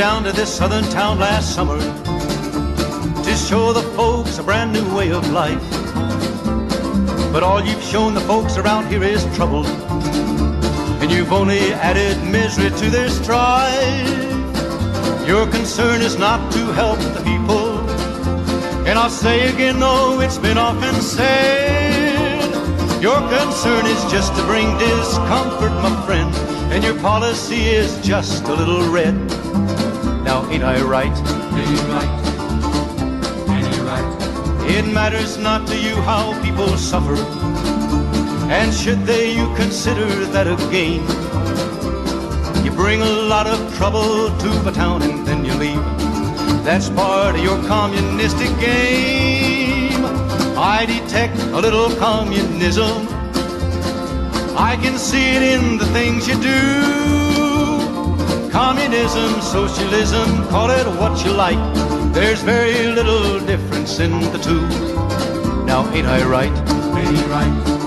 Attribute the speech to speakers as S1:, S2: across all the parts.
S1: down to this southern town last summer to show the folks a brand new way of life. But all you've shown the folks around here is trouble, and you've only added misery to their strife. Your concern is not to help the people, and I'll say again, though it's been often said, your concern is just to bring discomfort, my friend, and your policy is just a little red. Ain't I right?
S2: Ain't you right? Ain't you right?
S1: It matters not to you how people suffer, and should they, you consider that a gain. You bring a lot of trouble to the town and then you leave. That's part of your communistic game. I detect a little communism. I can see it in the things you do. Communism, socialism, call it what you like. There's very little difference in the two. Now, ain't I right?
S2: Ain't you right?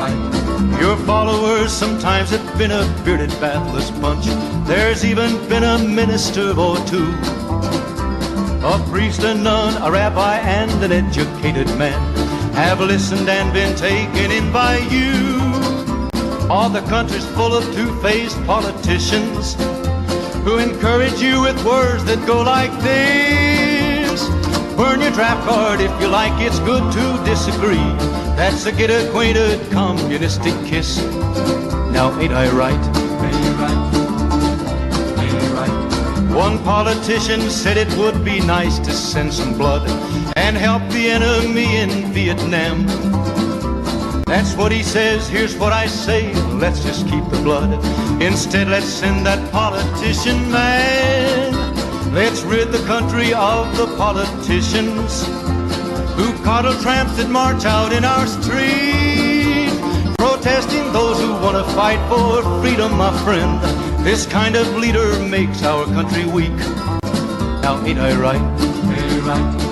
S2: Right?
S1: Your followers sometimes have been a bearded, bathless bunch. There's even been a minister or two. A priest, a nun, a rabbi, and an educated man have listened and been taken in by you. All the country's full of two-faced politicians who encourage you with words that go like this. Burn your draft card if you like, it's good to disagree. That's a get acquainted communistic kiss. Now, ain't I right?
S2: Ain't you right? Ain't you right?
S1: One politician said it would be nice to send some blood and help the enemy in Vietnam. That's what he says, here's what I say, let's just keep the blood. Instead, let's send that politician man. Let's rid the country of the politicians who coddle tramps that march out in our street, protesting those who want to fight for freedom, my friend. This kind of leader makes our country weak. Now, ain't I right?
S2: Right?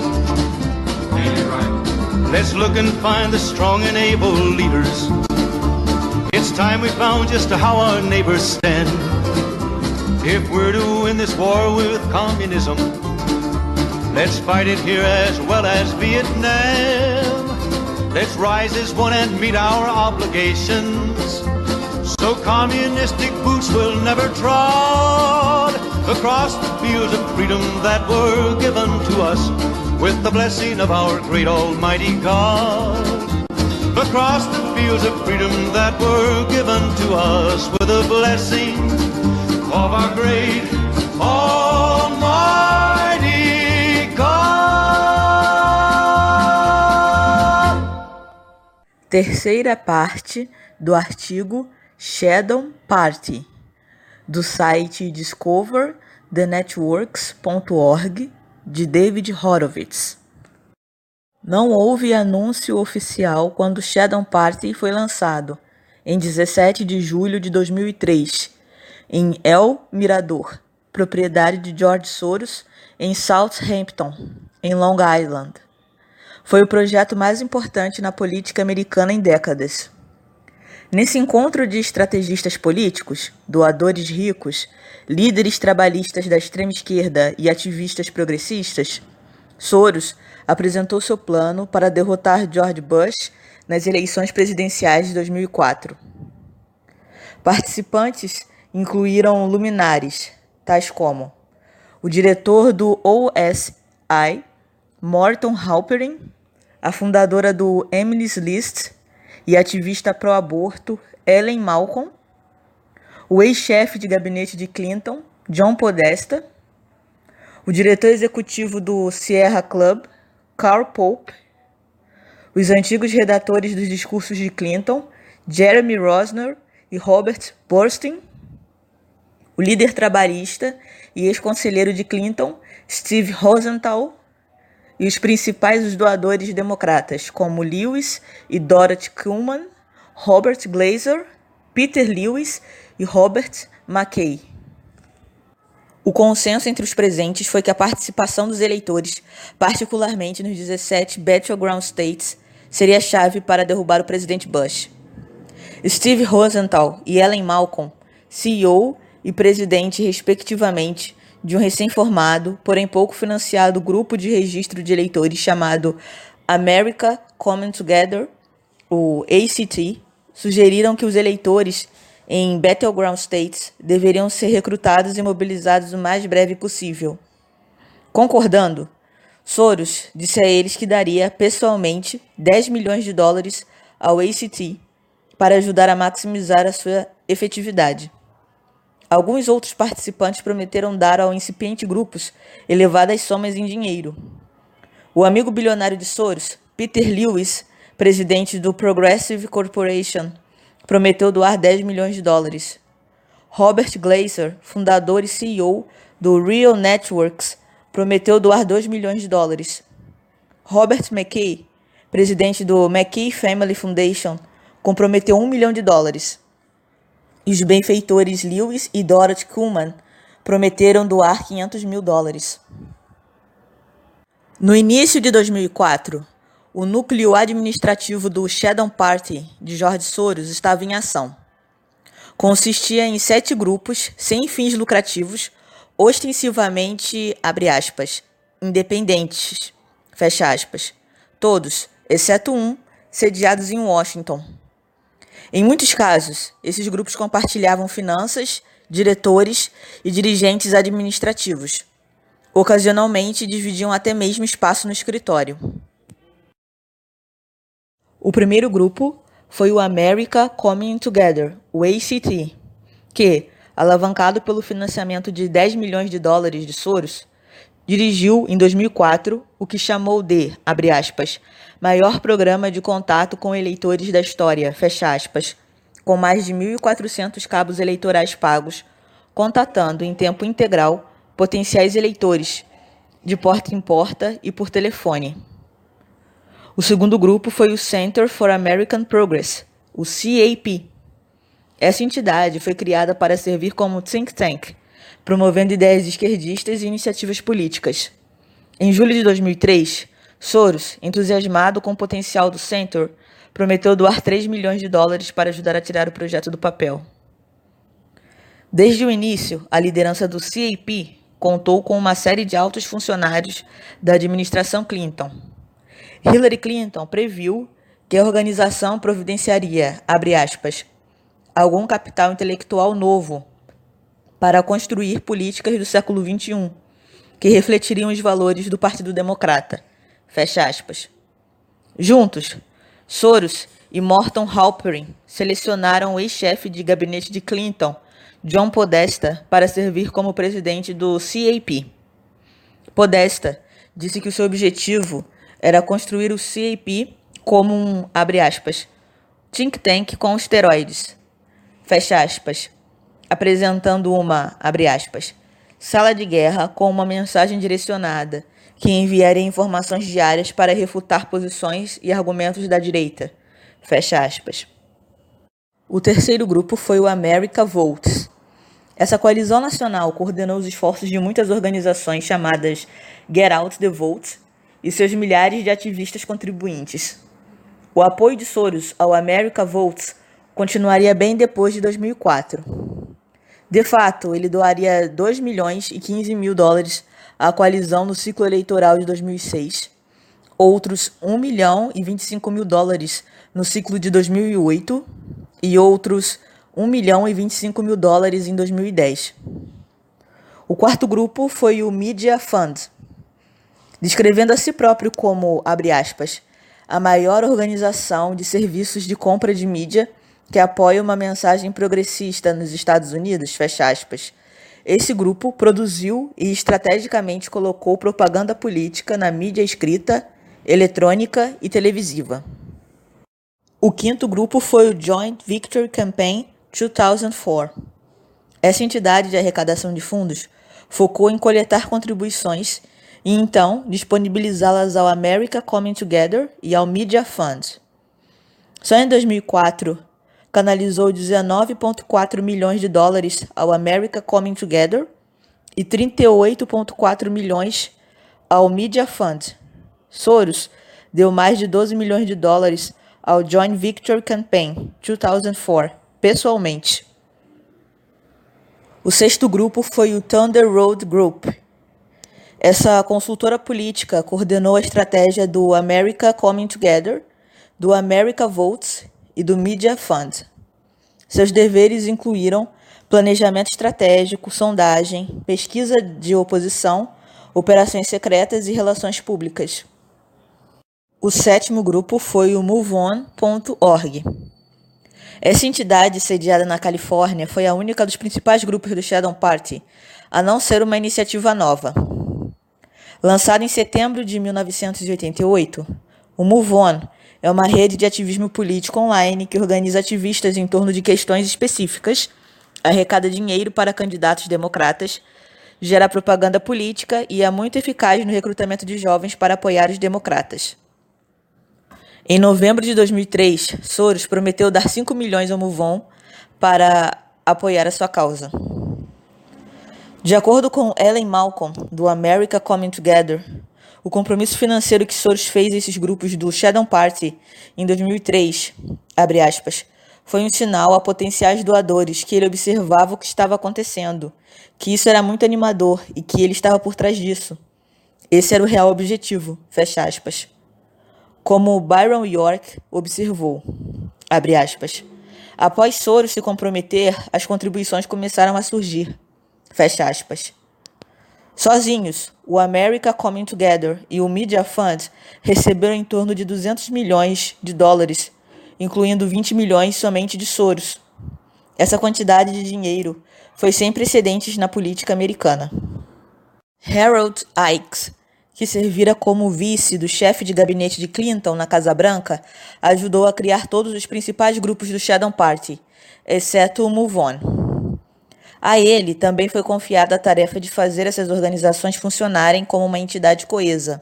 S1: Let's look and find the strong and able leaders. It's time we found just how our neighbors stand. If we're to win this war with communism, let's fight it here as well as Vietnam. Let's rise as one and meet our obligations. So communistic boots will never trod across the fields of freedom that were given to us with the blessing of our great Almighty God. Across the fields of freedom that were given to us with the blessing of our great Almighty God.
S3: Terceira parte do artigo Shadow Party, do site discoverthenetworks.org de David Horowitz. Não houve anúncio oficial quando Shadow Party foi lançado, em 17 de julho de 2003, em El Mirador, propriedade de George Soros, em Southampton, em Long Island. Foi o projeto mais importante na política americana em décadas. Nesse encontro de estrategistas políticos, doadores ricos, líderes trabalhistas da extrema esquerda e ativistas progressistas, Soros apresentou seu plano para derrotar George Bush nas eleições presidenciais de 2004. Participantes incluíram luminares, tais como o diretor do OSI, Morton Halperin, a fundadora do Emily's List e ativista pró-aborto Ellen Malcolm, o ex-chefe de gabinete de Clinton, John Podesta, o diretor executivo do Sierra Club, Carl Pope, os antigos redatores dos discursos de Clinton, Jeremy Rosner e Robert Burstyn, o líder trabalhista e ex-conselheiro de Clinton, Steve Rosenthal, e os principais doadores democratas, como Lewis e Dorothy Kuhlman, Robert Glazer, Peter Lewis e Robert McKay. O consenso entre os presentes foi que a participação dos eleitores, particularmente nos 17 Battleground States, seria a chave para derrubar o presidente Bush. Steve Rosenthal e Ellen Malcolm, CEO e presidente, respectivamente, de um recém-formado, porém pouco financiado grupo de registro de eleitores chamado America Coming Together, o ACT, sugeriram que os eleitores em battleground states deveriam ser recrutados e mobilizados o mais breve possível. Concordando, Soros disse a eles que daria pessoalmente 10 milhões de dólares ao ACT para ajudar a maximizar a sua efetividade. Alguns outros participantes prometeram dar ao incipiente grupos elevadas somas em dinheiro. O amigo bilionário de Soros, Peter Lewis, presidente do Progressive Corporation, prometeu doar 10 milhões de dólares. Robert Glazer, fundador e CEO do Real Networks, prometeu doar 2 milhões de dólares. Robert McKay, presidente do McKay Family Foundation, comprometeu 1 milhão de dólares. E os benfeitores Lewis e Dorothy Kuhlman prometeram doar 500 mil dólares. No início de 2004, o núcleo administrativo do Shadow Party de George Soros estava em ação. Consistia em sete grupos sem fins lucrativos, ostensivamente, aspas, independentes, aspas, todos, exceto um, sediados em Washington. Em muitos casos, esses grupos compartilhavam finanças, diretores e dirigentes administrativos. Ocasionalmente dividiam até mesmo espaço no escritório. O primeiro grupo foi o America Coming Together, o ACT, que, alavancado pelo financiamento de 10 milhões de dólares de Soros, dirigiu em 2004 o que chamou de, abre aspas, maior programa de contato com eleitores da história, fecha aspas, com mais de 1.400 cabos eleitorais pagos, contatando em tempo integral potenciais eleitores, de porta em porta e por telefone. O segundo grupo foi o Center for American Progress, o CAP. Essa entidade foi criada para servir como think tank, promovendo ideias esquerdistas e iniciativas políticas. Em julho de 2003, Soros, entusiasmado com o potencial do Center, prometeu doar 3 milhões de dólares para ajudar a tirar o projeto do papel. Desde o início, a liderança do CAP contou com uma série de altos funcionários da administração Clinton. Hillary Clinton previu que a organização providenciaria, aspas, algum capital intelectual novo para construir políticas do século XXI que refletiriam os valores do Partido Democrata. Fecha aspas. Juntos, Soros e Morton Halperin selecionaram o ex-chefe de gabinete de Clinton, John Podesta, para servir como presidente do CAP. Podesta disse que o seu objetivo era construir o CAP como um, abre aspas, think tank com esteroides, fecha aspas, apresentando uma, abre aspas, sala de guerra com uma mensagem direcionada que enviaria informações diárias para refutar posições e argumentos da direita, fecha aspas. O terceiro grupo foi o America Votes. Essa coalizão nacional coordenou os esforços de muitas organizações chamadas Get Out the Vote e seus milhares de ativistas contribuintes. O apoio de Soros ao America Votes continuaria bem depois de 2004. De fato, ele doaria 2 milhões e 15 mil dólares à coalizão no ciclo eleitoral de 2006, outros 1 milhão e 25 mil dólares no ciclo de 2008 e outros 1 milhão e 25 mil dólares em 2010. O quarto grupo foi o Media Fund, descrevendo a si próprio como, abre aspas, a maior organização de serviços de compra de mídia que apoia uma mensagem progressista nos Estados Unidos, fecha aspas. Esse grupo produziu e estrategicamente colocou propaganda política na mídia escrita, eletrônica e televisiva. O quinto grupo foi o Joint Victory Campaign 2004. Essa entidade de arrecadação de fundos focou em coletar contribuições e então disponibilizá-las ao America Coming Together e ao Media Fund. Só em 2004, canalizou 19,4 milhões de dólares ao America Coming Together e 38,4 milhões ao Media Fund. Soros deu mais de 12 milhões de dólares ao Joint Victory Campaign 2004, pessoalmente. O sexto grupo foi o Thunder Road Group. Essa consultora política coordenou a estratégia do America Coming Together, do America Votes e do Media Fund. Seus deveres incluíram planejamento estratégico, sondagem, pesquisa de oposição, operações secretas e relações públicas. O sétimo grupo foi o MoveOn.org. Essa entidade, sediada na Califórnia, foi a única dos principais grupos do Shadow Party a não ser uma iniciativa nova. Lançado em setembro de 1988, o MoveOn é uma rede de ativismo político online que organiza ativistas em torno de questões específicas, arrecada dinheiro para candidatos democratas, gera propaganda política e é muito eficaz no recrutamento de jovens para apoiar os democratas. Em novembro de 2003, Soros prometeu dar 5 milhões ao MoveOn para apoiar a sua causa. De acordo com Ellen Malcolm, do America Coming Together, o compromisso financeiro que Soros fez a esses grupos do Shadow Party em 2003, aspas, foi um sinal a potenciais doadores que ele observava o que estava acontecendo, que isso era muito animador e que ele estava por trás disso. Esse era o real objetivo, fecha aspas. Como Byron York observou, abre aspas, após Soros se comprometer, as contribuições começaram a surgir, fecha aspas. Sozinhos, o America Coming Together e o Media Fund receberam em torno de 200 milhões de dólares, incluindo 20 milhões somente de Soros. Essa quantidade de dinheiro foi sem precedentes na política americana. Harold Ikes, que servira como vice do chefe de gabinete de Clinton na Casa Branca, ajudou a criar todos os principais grupos do Shadow Party, exceto o Move On. A ele também foi confiada a tarefa de fazer essas organizações funcionarem como uma entidade coesa.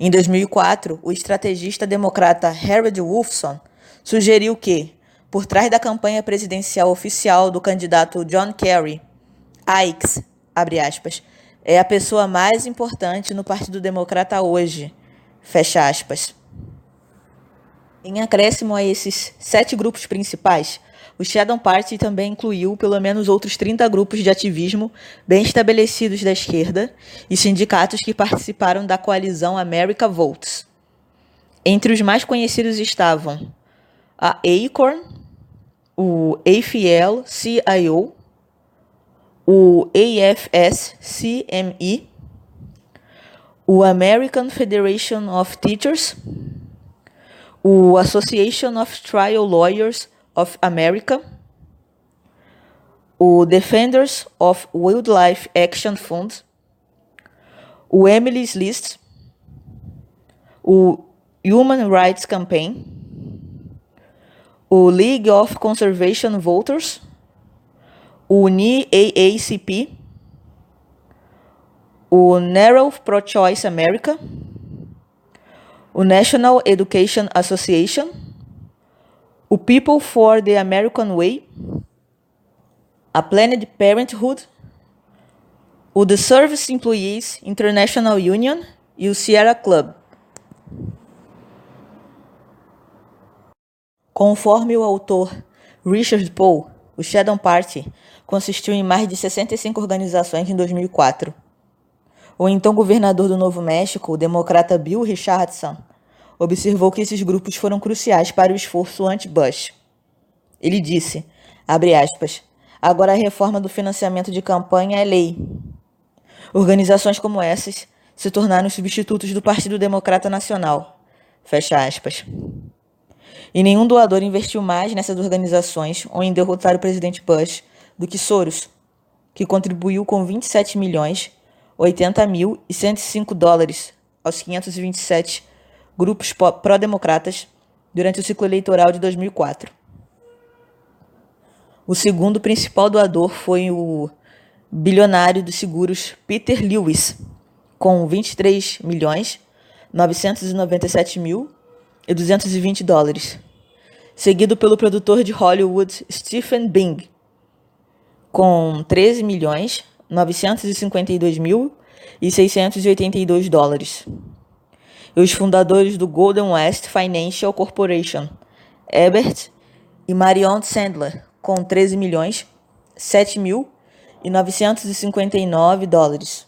S3: Em 2004, o estrategista democrata Harold Wolfson sugeriu que, por trás da campanha presidencial oficial do candidato John Kerry, Ikes, aspas, é a pessoa mais importante no Partido Democrata hoje, fecha aspas. Em acréscimo a esses sete grupos principais, o Shadow Party também incluiu pelo menos outros 30 grupos de ativismo bem estabelecidos da esquerda e sindicatos que participaram da coalizão America Votes. Entre os mais conhecidos estavam a Acorn, o AFL-CIO, o AFS-CME, o American Federation of Teachers, o Association of Trial Lawyers of America, o Defenders of Wildlife Action Fund, o Emily's List, o Human Rights Campaign, o League of Conservation Voters, o NEAACP, o Narrow Pro-Choice America, o National Education Association, o People for the American Way, a Planned Parenthood, o The Service Employees International Union e o Sierra Club. Conforme o autor Richard Poe, o Shadow Party consistiu em mais de 65 organizações em 2004. O então governador do Novo México, o democrata Bill Richardson, observou que esses grupos foram cruciais para o esforço anti-Bush. Ele disse, aspas, agora a reforma do financiamento de campanha é lei. Organizações como essas se tornaram substitutos do Partido Democrata Nacional. Fecha aspas. E nenhum doador investiu mais nessas organizações ou em derrotar o presidente Bush do que Soros, que contribuiu com 27 milhões 80 mil e 105 dólares aos 527 grupos pró-democratas durante o ciclo eleitoral de 2004. O segundo principal doador foi o bilionário dos seguros Peter Lewis, com 23 milhões 997 mil e 220 dólares, seguido pelo produtor de Hollywood Stephen Bing, com 13 milhões 952 mil e 682 dólares e os fundadores do Golden West Financial Corporation, Ebert e Marion Sandler, com 13 milhões 7 mil e 959 dólares.